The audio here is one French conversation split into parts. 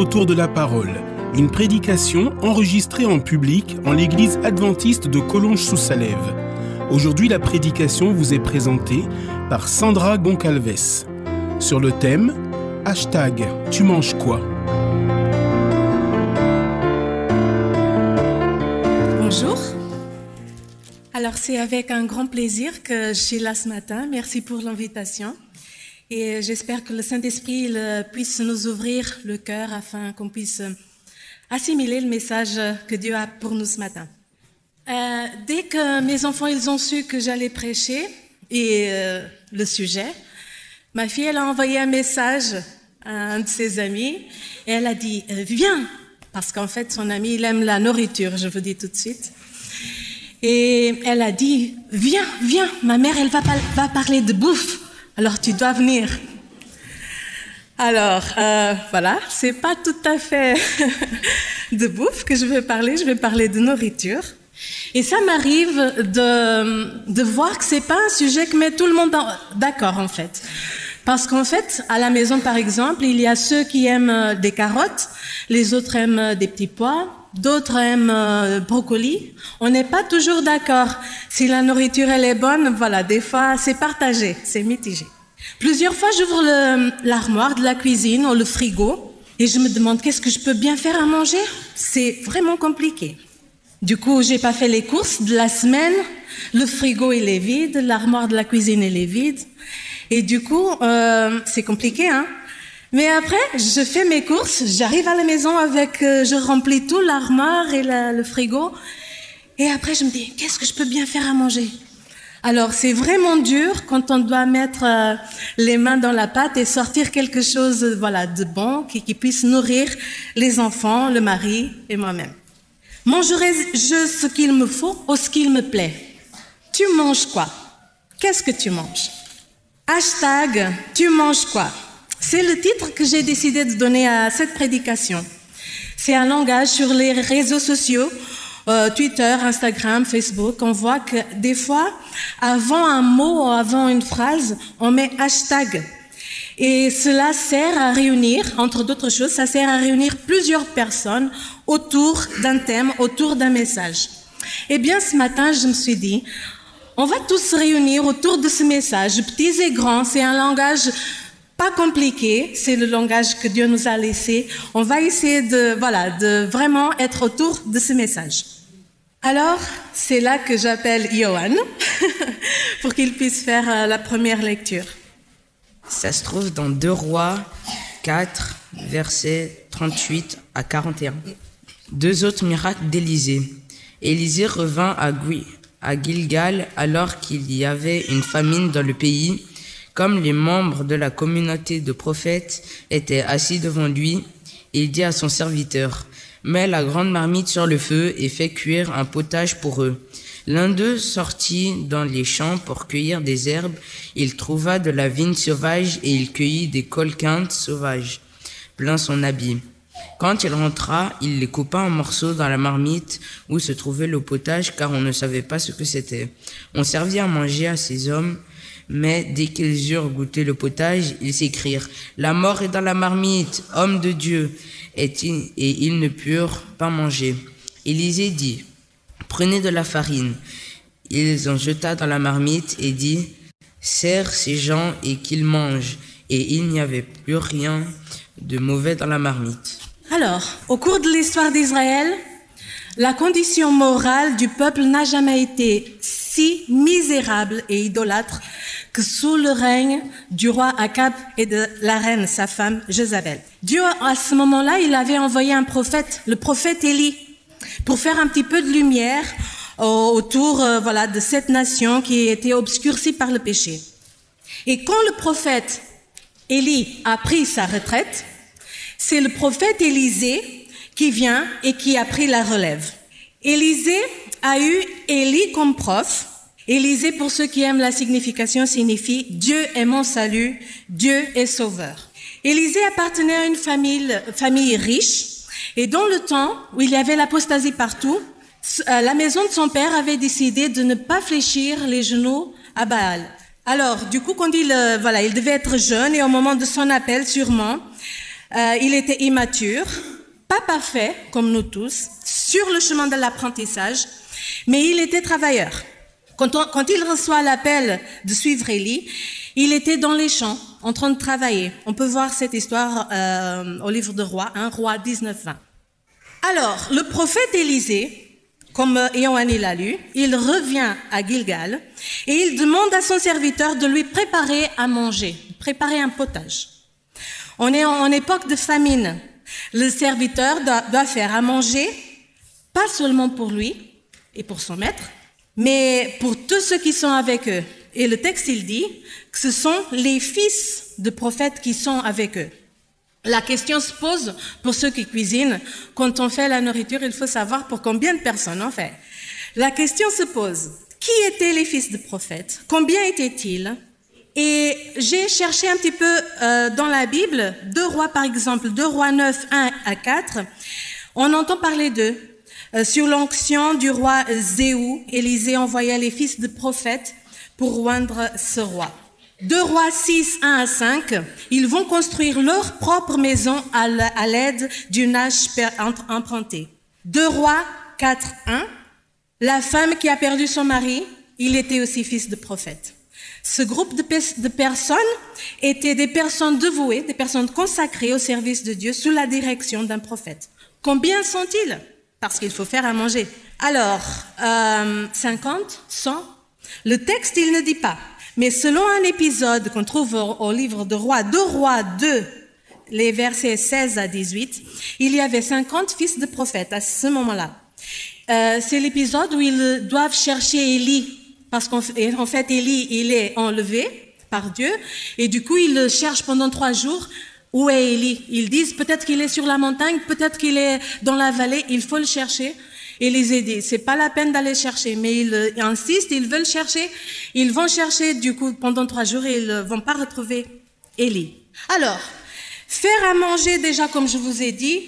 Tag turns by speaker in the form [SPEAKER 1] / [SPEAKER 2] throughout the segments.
[SPEAKER 1] Autour de la parole, une prédication enregistrée en public en l'église adventiste de Collonges-sous-Salève. Aujourd'hui, la prédication vous est présentée par Sandra Goncalves sur le thème Hashtag Tu manges quoi?
[SPEAKER 2] Bonjour. Alors c'est avec un grand plaisir que je suis là ce matin. Merci pour l'invitation. Et j'espère que le Saint-Esprit puisse nous ouvrir le cœur afin qu'on puisse assimiler le message que Dieu a pour nous ce matin. Euh, dès que mes enfants ils ont su que j'allais prêcher et euh, le sujet, ma fille elle a envoyé un message à un de ses amis et elle a dit euh, viens parce qu'en fait son ami il aime la nourriture, je vous dis tout de suite. Et elle a dit viens viens, ma mère elle va parler de bouffe, alors tu dois venir. Alors euh, voilà, c'est pas tout à fait de bouffe que je vais parler, je vais parler de nourriture. Et ça m'arrive de, voir que c'est pas un sujet qui met tout le monde d'accord en fait. Parce qu'en fait, à la maison par exemple, il y a ceux qui aiment des carottes, les autres aiment des petits pois, d'autres aiment euh, brocoli. On n'est pas toujours d'accord. Si la nourriture elle est bonne, voilà, des fois c'est partagé, c'est mitigé. Plusieurs fois, j'ouvre l'armoire de la cuisine ou le frigo et je me demande qu'est-ce que je peux bien faire à manger? C'est vraiment compliqué. Du coup, j'ai pas fait les courses de la semaine. Le frigo il est vide, l'armoire de la cuisine elle est vide, et du coup euh, c'est compliqué, hein. Mais après, je fais mes courses, j'arrive à la maison avec, euh, je remplis tout l'armoire et le frigo, et après je me dis qu'est-ce que je peux bien faire à manger? Alors c'est vraiment dur quand on doit mettre euh, les mains dans la pâte et sortir quelque chose, voilà, de bon qui, qui puisse nourrir les enfants, le mari et moi-même. Mangerai-je ce qu'il me faut ou ce qu'il me plaît? Tu manges quoi? Qu'est-ce que tu manges? Hashtag Tu manges quoi? C'est le titre que j'ai décidé de donner à cette prédication. C'est un langage sur les réseaux sociaux, euh, Twitter, Instagram, Facebook. On voit que des fois, avant un mot ou avant une phrase, on met hashtag. Et cela sert à réunir, entre d'autres choses, ça sert à réunir plusieurs personnes autour d'un thème, autour d'un message. Eh bien, ce matin, je me suis dit, on va tous se réunir autour de ce message, petits et grands, c'est un langage pas compliqué, c'est le langage que Dieu nous a laissé. On va essayer de, voilà, de vraiment être autour de ce message. Alors, c'est là que j'appelle Johan pour qu'il puisse faire euh, la première lecture.
[SPEAKER 3] Ça se trouve dans 2 Rois 4, versets 38 à 41. Deux autres miracles d'Élisée. Élisée revint à, à Gilgal alors qu'il y avait une famine dans le pays. Comme les membres de la communauté de prophètes étaient assis devant lui, il dit à son serviteur, Mets la grande marmite sur le feu et fais cuire un potage pour eux. L'un d'eux sortit dans les champs pour cueillir des herbes. Il trouva de la vigne sauvage et il cueillit des colquintes sauvages, plein son habit. Quand il rentra, il les coupa en morceaux dans la marmite où se trouvait le potage car on ne savait pas ce que c'était. On servit à manger à ces hommes, mais dès qu'ils eurent goûté le potage, ils s'écrièrent La mort est dans la marmite, homme de Dieu, et ils ne purent pas manger. Élisée dit Prenez de la farine. Ils en jeta dans la marmite et dit Serre ces gens et qu'ils mangent. Et il n'y avait plus rien de mauvais dans la marmite.
[SPEAKER 2] Alors, au cours de l'histoire d'Israël, la condition morale du peuple n'a jamais été si misérable et idolâtre que sous le règne du roi Akab et de la reine, sa femme, Jézabel. Dieu, à ce moment-là, il avait envoyé un prophète, le prophète Élie, pour faire un petit peu de lumière autour euh, voilà, de cette nation qui était obscurcie par le péché. Et quand le prophète Élie a pris sa retraite, c'est le prophète Élisée qui vient et qui a pris la relève. Élisée a eu Élie comme prof. Élisée, pour ceux qui aiment la signification, signifie Dieu est mon salut, Dieu est sauveur. Élisée appartenait à une famille, famille riche et dans le temps où il y avait l'apostasie partout, euh, la maison de son père avait décidé de ne pas fléchir les genoux à Baal. Alors, du coup, quand il, euh, voilà, il devait être jeune et au moment de son appel, sûrement, euh, il était immature, pas parfait, comme nous tous, sur le chemin de l'apprentissage, mais il était travailleur. Quand, il reçoit l'appel de suivre Élie, il était dans les champs, en train de travailler. On peut voir cette histoire euh, au livre de Roi, un Roi 19-20. Alors, le prophète Élisée, comme Ioanni l'a lu, il revient à Gilgal et il demande à son serviteur de lui préparer à manger, préparer un potage. On est en époque de famine. Le serviteur doit, faire à manger, pas seulement pour lui et pour son maître, mais pour tous ceux qui sont avec eux. Et le texte, il dit que ce sont les fils de prophètes qui sont avec eux. La question se pose pour ceux qui cuisinent. Quand on fait la nourriture, il faut savoir pour combien de personnes on fait. La question se pose. Qui étaient les fils de prophètes? Combien étaient-ils? Et j'ai cherché un petit peu euh, dans la Bible, deux rois par exemple, deux rois 9, 1 à 4. On entend parler d'eux. Euh, sur l'onction du roi Zéou, Élisée envoya les fils de prophètes pour oindre ce roi. Deux rois 6, 1 à 5, ils vont construire leur propre maison à l'aide d'une hache empruntée. Deux rois 4, 1, la femme qui a perdu son mari, il était aussi fils de prophète. Ce groupe de, personnes étaient des personnes dévouées, des personnes consacrées au service de Dieu sous la direction d'un prophète. Combien sont-ils? Parce qu'il faut faire à manger. Alors, euh, 50, 100 Le texte, il ne dit pas. Mais selon un épisode qu'on trouve au, livre de Rois, de Rois 2, les versets 16 à 18, il y avait 50 fils de prophètes à ce moment-là. Euh, c'est l'épisode où ils doivent chercher Élie, parce qu'en fait, Élie, il est enlevé par Dieu, et du coup, ils le cherchent pendant trois jours. Où est Élie? Ils disent peut-être qu'il est sur la montagne, peut-être qu'il est dans la vallée, il faut le chercher et les aider. C'est pas la peine d'aller chercher, mais ils, euh, insistent, ils veulent chercher. Ils vont chercher du coup pendant trois jours et ils vont pas retrouver Élie. Alors, faire à manger déjà, comme je vous ai dit,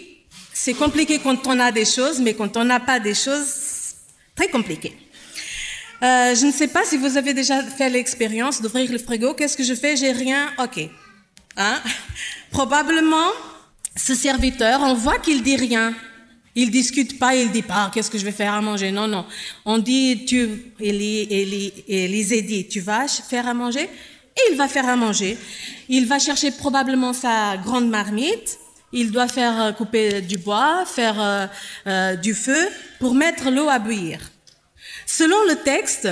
[SPEAKER 2] c'est compliqué quand on a des choses, mais quand on n'a pas des choses, très compliqué. Euh, je ne sais pas si vous avez déjà fait l'expérience d'ouvrir le frigo. Qu'est-ce que je fais? J'ai rien. Ok. Hein? Probablement, ce serviteur, on voit qu'il dit rien. Il discute pas, il dit pas qu'est-ce que je vais faire à manger? Non, non. On dit, tu, Élie, Élie, Élisée dit, tu vas faire à manger? Et il va faire à manger. Il va chercher probablement sa grande marmite. Il doit faire euh, couper du bois, faire euh, euh, du feu pour mettre l'eau à bouillir. Selon le texte,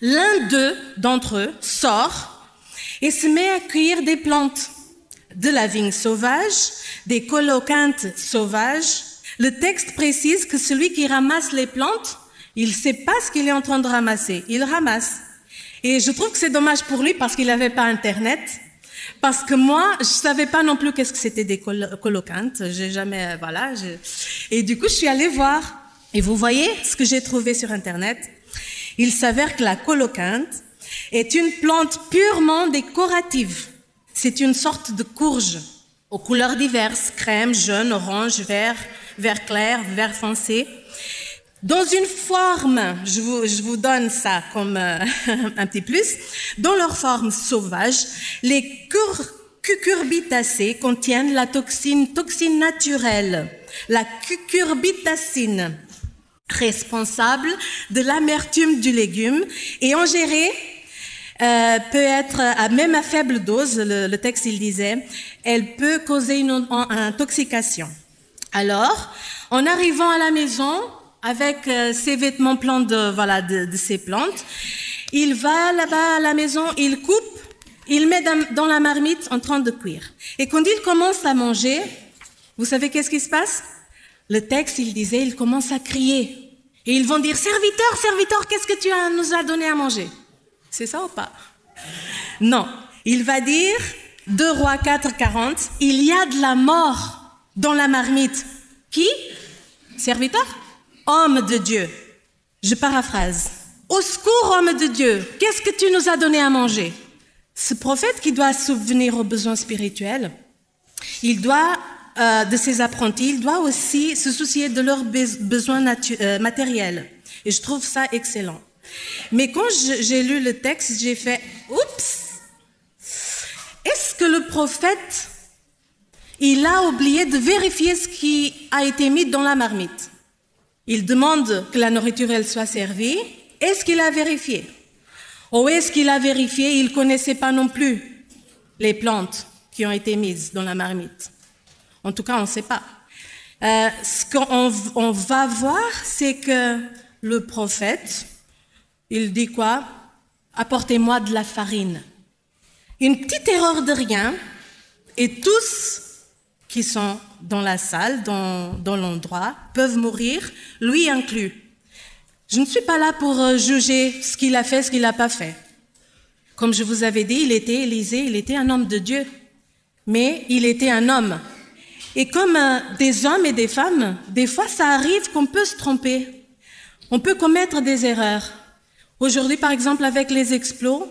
[SPEAKER 2] l'un d'eux, d'entre eux, sort et se met à cueillir des plantes, de la vigne sauvage, des colocantes sauvages, le texte précise que celui qui ramasse les plantes, il ne sait pas ce qu'il est en train de ramasser. Il ramasse. Et je trouve que c'est dommage pour lui parce qu'il n'avait pas Internet. Parce que moi, je savais pas non plus qu'est-ce que c'était des colocantes. J'ai jamais, voilà. Et du coup, je suis allée voir. Et vous voyez ce que j'ai trouvé sur Internet? Il s'avère que la colocante est une plante purement décorative. C'est une sorte de courge aux couleurs diverses, crème, jaune, orange, vert, vert clair, vert foncé. Dans une forme, je vous, donne ça comme euh, un petit plus, dans leur forme sauvage, les cucurbitacées contiennent la toxine, toxine naturelle, la cucurbitacine, responsable de l'amertume du légume et ingérée euh, peut être, même à faible dose, le, texte il disait, elle peut causer une intoxication. Alors, en arrivant à la maison, avec euh, ses vêtements pleins de, voilà, de ses plantes, il va là-bas à la maison, il coupe, il met dans la marmite en train de cuire. Et quand il commence à manger, vous savez qu'est-ce qui se passe? Le texte, il disait, il commence à crier. Et ils vont dire, serviteur, serviteur, qu'est-ce que tu nous as donné à manger? C'est ça ou pas? Non. Il va dire, 2 rois 4, 40, il y a de la mort dans la marmite. Qui? Serviteur? Homme de Dieu. Je paraphrase. Au secours, homme de Dieu, qu'est-ce que tu nous as donné à manger? Ce prophète qui doit subvenir aux besoins spirituels, il doit, euh, de ses apprentis, il doit aussi se soucier de leurs besoins euh, matériels. Et je trouve ça excellent. Mais quand j'ai lu le texte, j'ai fait, oups, est-ce que le prophète, il a oublié de vérifier ce qui a été mis dans la marmite? Il demande que la nourriture, elle soit servie. Est-ce qu'il a vérifié? Ou est-ce qu'il a vérifié, il ne connaissait pas non plus les plantes qui ont été mises dans la marmite En tout cas, on ne sait pas. Euh, ce qu'on va voir, c'est que le prophète, il dit quoi? Apportez-moi de la farine. Une petite erreur de rien, et tous qui sont dans la salle, dans, dans l'endroit, peuvent mourir, lui inclus. Je ne suis pas là pour euh, juger ce qu'il a fait, ce qu'il n'a pas fait. Comme je vous avais dit, il était Élisée, il était un homme de Dieu, mais il était un homme. Et comme euh, des hommes et des femmes, des fois ça arrive qu'on peut se tromper, on peut commettre des erreurs. Aujourd'hui, par exemple, avec les explos,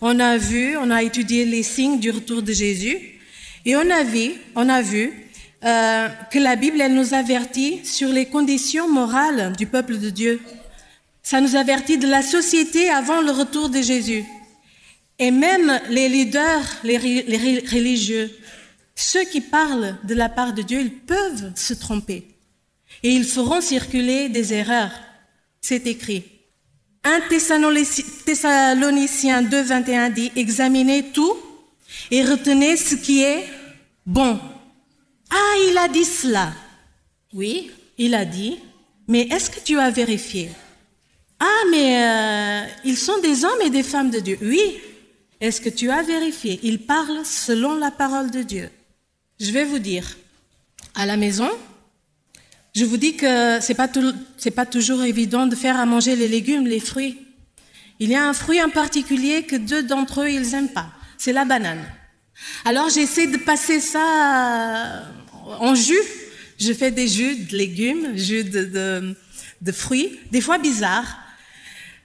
[SPEAKER 2] on a vu, on a étudié les signes du retour de Jésus et on a vu, on a vu euh, que la Bible, elle nous avertit sur les conditions morales du peuple de Dieu. Ça nous avertit de la société avant le retour de Jésus. Et même les leaders, les, les religieux, ceux qui parlent de la part de Dieu, ils peuvent se tromper. Et ils feront circuler des erreurs. C'est écrit. 1 Thessaloniciens 2, 21 dit, examinez tout et retenez ce qui est bon. Ah, il a dit cela. Oui, il a dit, mais est-ce que tu as vérifié? Ah, mais euh, ils sont des hommes et des femmes de Dieu. Oui, est-ce que tu as vérifié? Ils parlent selon la parole de Dieu. Je vais vous dire, à la maison, je vous dis que c'est pas pas toujours évident de faire à manger les légumes, les fruits. Il y a un fruit en particulier que deux d'entre eux ils aiment pas. C'est la banane. Alors j'essaie de passer ça euh, en jus. Je fais des jus de légumes, jus de, fruits, des fois bizarres.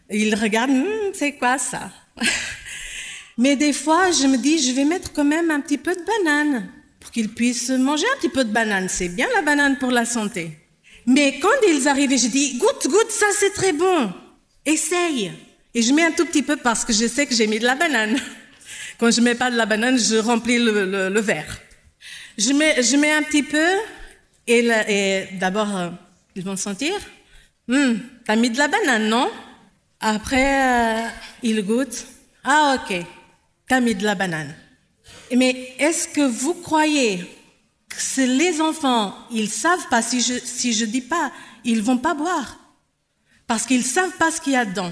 [SPEAKER 2] Ils regardent, hum, c'est quoi ça Mais des fois, je me dis, je vais mettre quand même un petit peu de banane qu'ils puissent manger un petit peu de banane. C'est bien la banane pour la santé. Mais quand ils arrivent, je dis, goûte, goûte, ça c'est très bon. Essaye. Et je mets un tout petit peu parce que je sais que j'ai mis de la banane. Quand je mets pas de la banane, je remplis le, verre. Je mets, je mets un petit peu et, et d'abord, euh, ils vont sentir. Hum, t'as mis de la banane, non? Après, euh, ils goûtent. Ah, ok, t'as mis de la banane. Mais est-ce que vous croyez que les enfants, ils savent pas, si je, je dis pas, ils vont pas boire? Parce qu'ils savent pas ce qu'il y a dedans.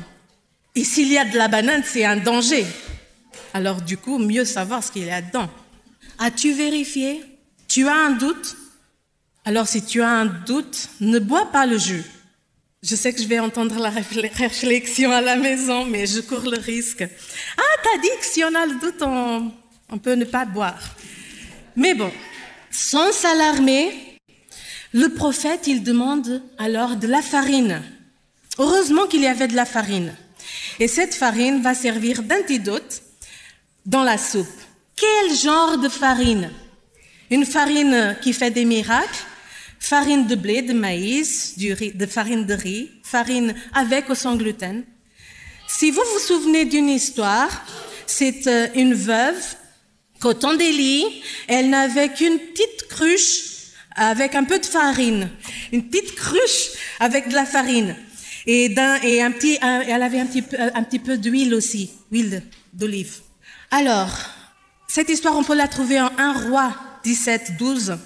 [SPEAKER 2] Et s'il y a de la banane, c'est un danger. Alors du coup, mieux savoir ce qu'il y a dedans. As-tu vérifié? Tu as un doute? Alors si tu as un doute, ne bois pas le jus. Je sais que je vais entendre la réflexion à la maison, mais je cours le risque. Ah, t'as dit que si on a le doute, on, on peut ne pas boire. Mais bon, sans s'alarmer, le prophète, il demande alors de la farine. Heureusement qu'il y avait de la farine. Et cette farine va servir d'antidote dans la soupe. Quel genre de farine? Une farine qui fait des miracles Farine de blé, de maïs, de farine de riz, farine avec ou sans gluten. Si vous vous souvenez d'une histoire, c'est euh, une veuve Temps d'Élie, elle n'avait qu'une petite cruche avec un peu de farine, une petite cruche avec de la farine et, et un petit, elle avait un petit peu, un d'huile aussi, huile d'olive. Alors, cette histoire, on peut la trouver en 1 roi 17, 12.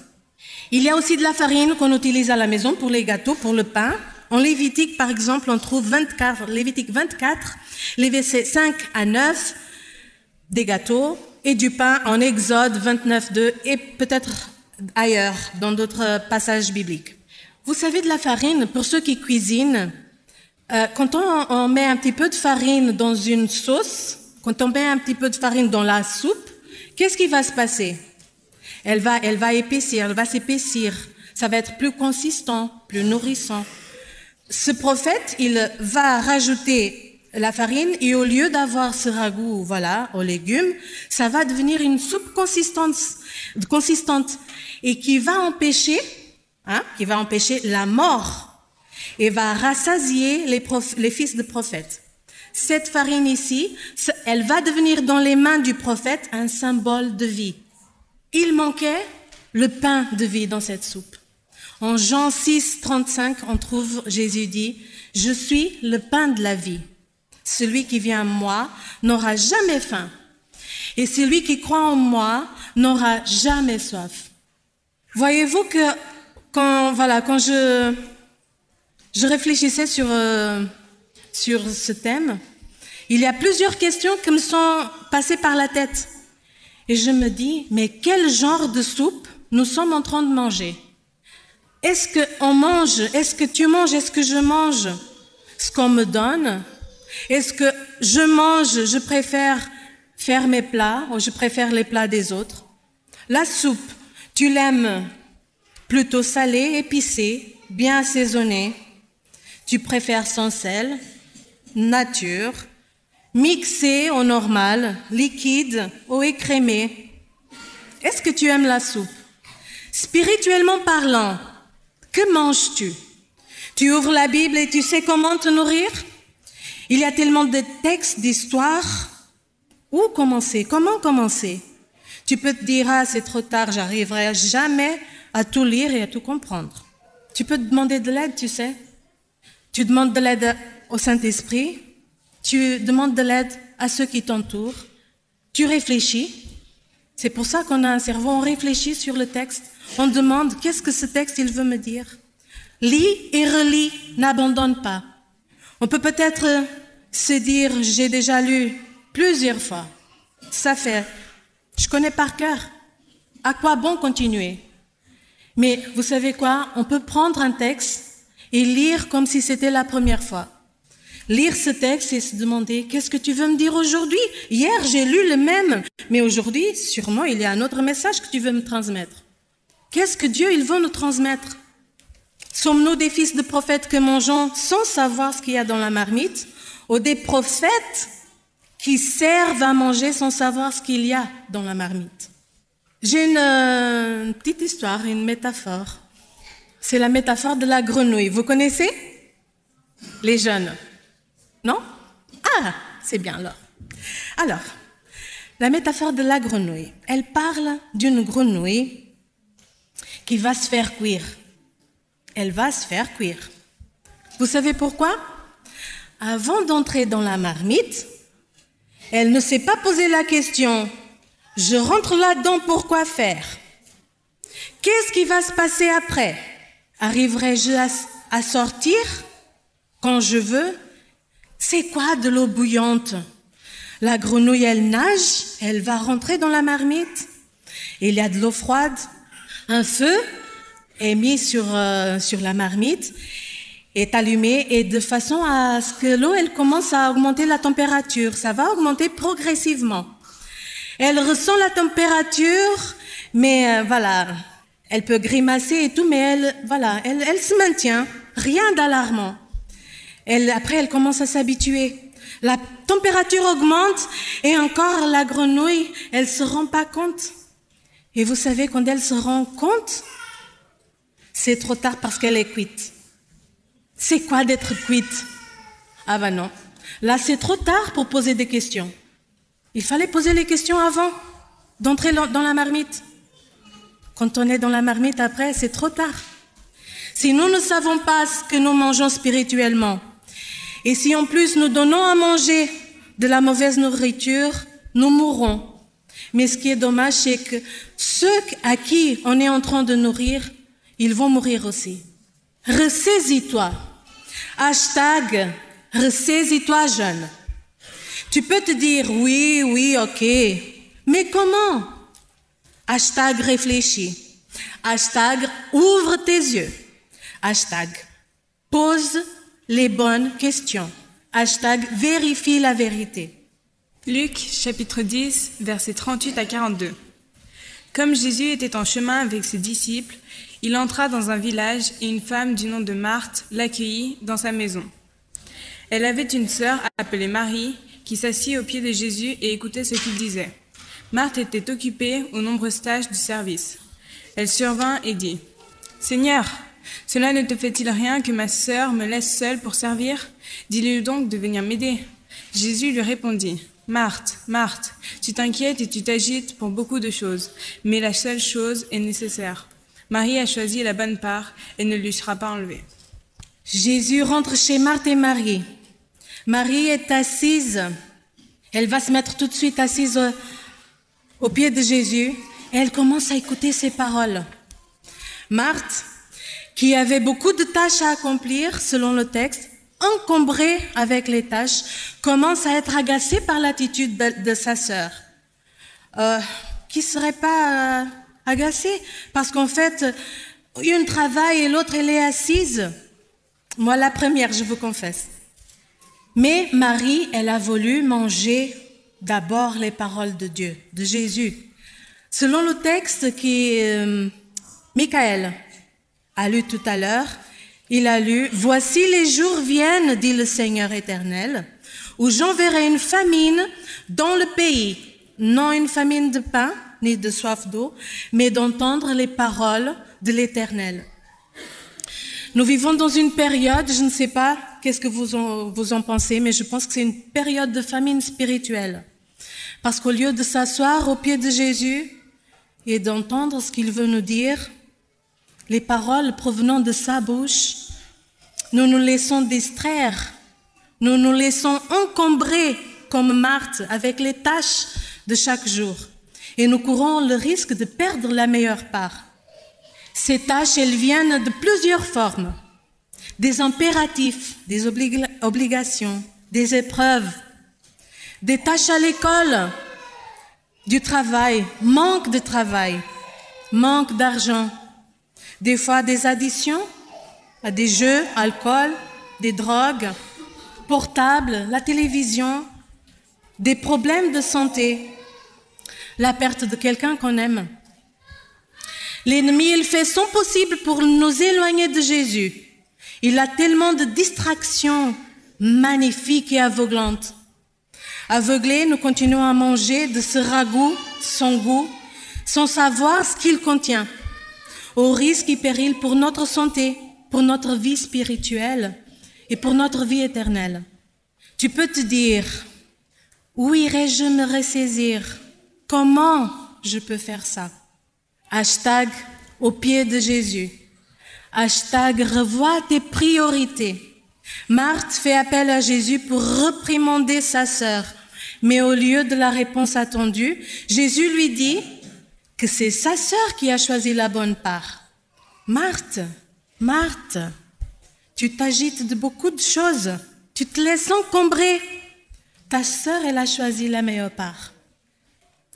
[SPEAKER 2] Il y a aussi de la farine qu'on utilise à la maison pour les gâteaux, pour le pain. En Lévitique, par exemple, on trouve 24, Lévitique 24, les versets 5 à 9, des gâteaux, et du pain en Exode 29, 2 et peut-être ailleurs dans d'autres passages bibliques. Vous savez de la farine, pour ceux qui cuisinent, euh, quand on, met un petit peu de farine dans une sauce, quand on met un petit peu de farine dans la soupe, qu'est-ce qui va se passer? Elle va, elle va épaissir, elle va s'épaissir. Ça va être plus consistant, plus nourrissant. Ce prophète, il va rajouter la farine et au lieu d'avoir ce ragoût, voilà, aux légumes, ça va devenir une soupe consistante, consistante et qui va empêcher, hein, qui va empêcher la mort et va rassasier les, les fils de prophètes. Cette farine ici, elle va devenir dans les mains du prophète un symbole de vie. Il manquait le pain de vie dans cette soupe. En Jean 6, 35, on trouve Jésus dit, Je suis le pain de la vie. Celui qui vient à moi n'aura jamais faim. Et celui qui croit en moi n'aura jamais soif. Voyez-vous que quand, je, je réfléchissais sur, euh, sur ce thème, il y a plusieurs questions qui me sont passées par la tête. Et je me dis, mais quel genre de soupe nous sommes en train de manger? Est-ce qu'on mange? Est-ce que tu manges? Est-ce que je mange? Ce qu'on me donne Est-ce que je mange Je préfère faire mes plats ou je préfère les plats des autres? La soupe, tu l'aimes plutôt salée, épicée, bien assaisonnée. Tu préfères sans sel nature, mixé au normal, liquide ou écrémé. Est-ce que tu aimes la soupe? Spirituellement parlant, que manges-tu? Tu ouvres la Bible et tu sais comment te nourrir? Il y a tellement de textes, d'histoires. Où commencer? Comment commencer? Tu peux te dire, ah, c'est trop tard, j'arriverai jamais à tout lire et à tout comprendre. Tu peux demander de l'aide, tu sais. Tu demandes de l'aide au Saint-Esprit, tu demandes de l'aide à ceux qui t'entourent, tu réfléchis. C'est pour ça qu'on a un cerveau, on réfléchit sur le texte, on demande qu'est-ce que ce texte il veut me dire? Lis et relis, n'abandonne pas. On peut peut-être se dire j'ai déjà lu plusieurs fois. Ça fait, je connais par cœur. À quoi bon continuer? Mais vous savez quoi? On peut prendre un texte et lire comme si c'était la première fois. Lire ce texte et se demander qu'est-ce que tu veux me dire aujourd'hui? Hier, j'ai lu le même, mais aujourd'hui, sûrement, il y a un autre message que tu veux me transmettre. Qu'est-ce que Dieu, il veut nous transmettre? Sommes-nous des fils de prophètes que mangeons sans savoir ce qu'il y a dans la marmite? Ou des prophètes qui servent à manger sans savoir ce qu'il y a dans la marmite J'ai une, euh, une petite histoire, une métaphore. C'est la métaphore de la grenouille. Vous connaissez? Les jeunes. Non? Ah, c'est bien alors. Alors, la métaphore de la grenouille, elle parle d'une grenouille qui va se faire cuire. Elle va se faire cuire. Vous savez pourquoi? Avant d'entrer dans la marmite, elle ne s'est pas posé la question, je rentre là-dedans pour quoi faire? Qu'est-ce qui va se passer après? Arriverai-je à, sortir? Quand je veux? C'est quoi de l'eau bouillante? La grenouille, elle nage, elle va rentrer dans la marmite. Il y a de l'eau froide. Un feu est mis sur, euh, sur la marmite, est allumé et de façon à ce que l'eau, elle commence à augmenter la température. Ça va augmenter progressivement. Elle ressent la température, mais euh, voilà, elle peut grimacer et tout, mais elle, voilà, elle, elle se maintient. Rien d'alarmant. Elle, après, elle commence à s'habituer. La température augmente et encore la grenouille, elle se rend pas compte. Et vous savez, quand elle se rend compte, c'est trop tard parce qu'elle est cuite. C'est quoi d'être cuite? Ah ben non. Là, c'est trop tard pour poser des questions. Il fallait poser les questions avant d'entrer dans la marmite. Quand on est dans la marmite après, c'est trop tard. Si nous ne savons pas ce que nous mangeons spirituellement, et si en plus nous donnons à manger de la mauvaise nourriture, nous mourrons. Mais ce qui est dommage, c'est que ceux à qui on est en train de nourrir, ils vont mourir aussi. Ressaisis-toi. Hashtag ressaisis-toi jeune. Tu peux te dire oui, oui, ok. Mais comment? Hashtag réfléchis. Hashtag ouvre tes yeux. Hashtag pose les bonnes questions. Hashtag vérifie la vérité.
[SPEAKER 4] Luc chapitre 10 versets 38 à 42. Comme Jésus était en chemin avec ses disciples, Il entra dans un village et une femme du nom de Marthe l'accueillit dans sa maison. Elle avait une sœur appelée Marie qui s'assit au pied de Jésus et écoutait ce qu'il disait. Marthe était occupée aux nombreuses tâches du service. Elle survint et dit, Seigneur, cela ne te fait-il rien que ma sœur me laisse seule pour servir? Dis-lui donc de venir m'aider. Jésus lui répondit, Marthe, Marthe, tu t'inquiètes et tu t'agites pour beaucoup de choses, mais la seule chose est nécessaire. Marie a choisi la bonne part et ne lui sera pas enlevée.
[SPEAKER 2] Jésus rentre chez Marthe et Marie. Marie est assise. Elle va se mettre tout de suite assise au, pied de Jésus et elle commence à écouter ses paroles. Marthe, qui avait beaucoup de tâches à accomplir selon le texte, encombrée avec les tâches, commence à être agacée par l'attitude de, de, sa sœur. Euh, qui serait pas euh, agacée parce qu'en fait, une travaille et l'autre elle est assise. Moi la première, je vous confesse. Mais Marie, elle a voulu manger d'abord les paroles de Dieu, de Jésus. Selon le texte que euh, Michael a lu tout à l'heure, il a lu Voici les jours viennent, dit le Seigneur éternel, où j'enverrai une famine dans le pays, non une famine de pain ni de soif d'eau, mais d'entendre les paroles de l'Éternel. Nous vivons dans une période, je ne sais pas qu'est-ce que vous en, vous en pensez, mais je pense que c'est une période de famine spirituelle. Parce qu'au lieu de s'asseoir au pied de Jésus et d'entendre ce qu'il veut nous dire, les paroles provenant de sa bouche, nous nous laissons distraire, nous nous laissons encombrer comme Marthe avec les tâches de chaque jour et nous courons le risque de perdre la meilleure part. Ces tâches, elles viennent de plusieurs formes. Des impératifs, des oblig obligations, des épreuves, des tâches à l'école, du travail, manque de travail, manque d'argent, des fois des additions à des jeux, alcool, des drogues, portables, la télévision, des problèmes de santé, la perte de quelqu'un qu'on aime. L'ennemi, il fait son possible pour nous éloigner de Jésus. Il a tellement de distractions magnifiques et aveuglantes. Aveuglés, nous continuons à manger de ce ragoût sans goût, sans savoir ce qu'il contient, au risque et péril pour notre santé, pour notre vie spirituelle et pour notre vie éternelle. Tu peux te dire, où irai-je me ressaisir? Comment je peux faire ça? Hashtag au pied de Jésus. Hashtag revois tes priorités. Marthe fait appel à Jésus pour reprimander sa sœur. Mais au lieu de la réponse attendue, Jésus lui dit que c'est sa sœur qui a choisi la bonne part. Marthe, Marthe, tu t'agites de beaucoup de choses. Tu te laisses encombrer. Ta sœur, elle a choisi la meilleure part.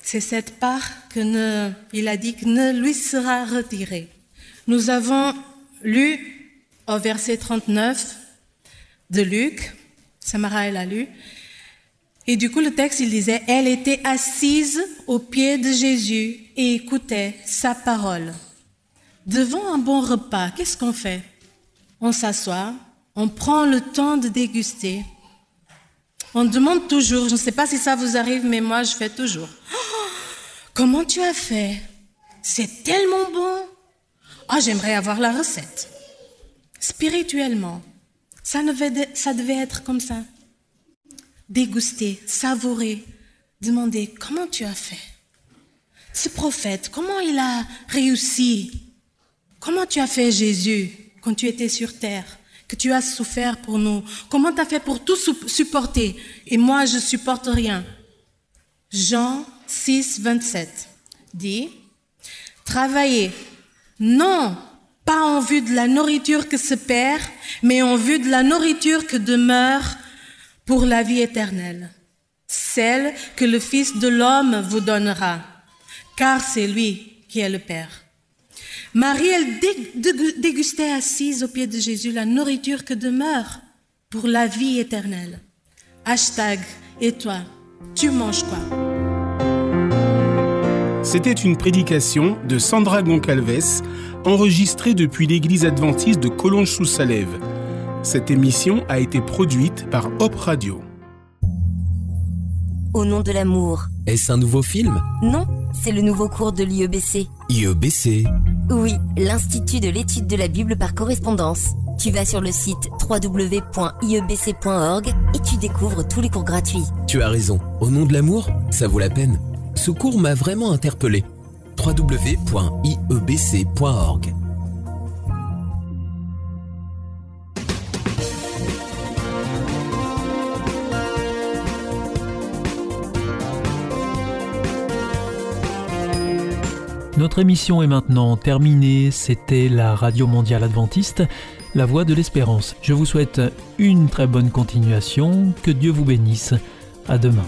[SPEAKER 2] C'est cette part que ne, a dit que ne lui sera retirée. Nous avons lu au verset 39 de Luc, Samara elle a lu, et du coup le texte il disait, elle était assise au pied de Jésus et écoutait sa parole. Devant un bon repas, qu'est-ce qu'on fait? On s'assoit, on prend le temps de déguster. On demande toujours, je ne sais pas si ça vous arrive, mais moi je fais toujours. Comment tu as fait? C'est tellement bon. Ah, j'aimerais avoir la recette. Spirituellement, ça, devait, ça devait être comme ça. Déguster, savourer, demander comment tu as fait? Ce prophète, comment il a réussi? Comment tu as fait Jésus quand tu étais sur terre que tu as souffert pour nous? Comment tu as fait pour tout supporter? Et moi, je supporte rien. Jean 6, 27 dit, travaillez, non pas en vue de la nourriture que se perd, mais en vue de la nourriture que demeure pour la vie éternelle, celle que le Fils de l'homme vous donnera, car c'est lui qui est le Père. Marie, elle dégustait assise au pied de Jésus la nourriture que demeure pour la vie éternelle. Hashtag, et toi, tu manges quoi?
[SPEAKER 1] C'était une prédication de Sandra Goncalves, enregistrée depuis l'église adventiste de Collonges-sous-Salève. Cette émission a été produite par Hop Radio.
[SPEAKER 5] Au nom de l'amour.
[SPEAKER 6] Est-ce un nouveau film?
[SPEAKER 5] Non, c'est le nouveau cours de l'IEBC.
[SPEAKER 6] IEBC
[SPEAKER 5] Oui, l'Institut de l'étude de la Bible par correspondance. Tu vas sur le site www.iebc.org et tu découvres tous les cours gratuits.
[SPEAKER 6] Tu as raison, au nom de l'amour, ça vaut la peine. Ce cours m'a vraiment interpellé. www.iebc.org
[SPEAKER 7] Notre émission est maintenant terminée. C'était la Radio Mondiale Adventiste, la voix de l'espérance. Je vous souhaite une très bonne continuation. Que Dieu vous bénisse. À demain.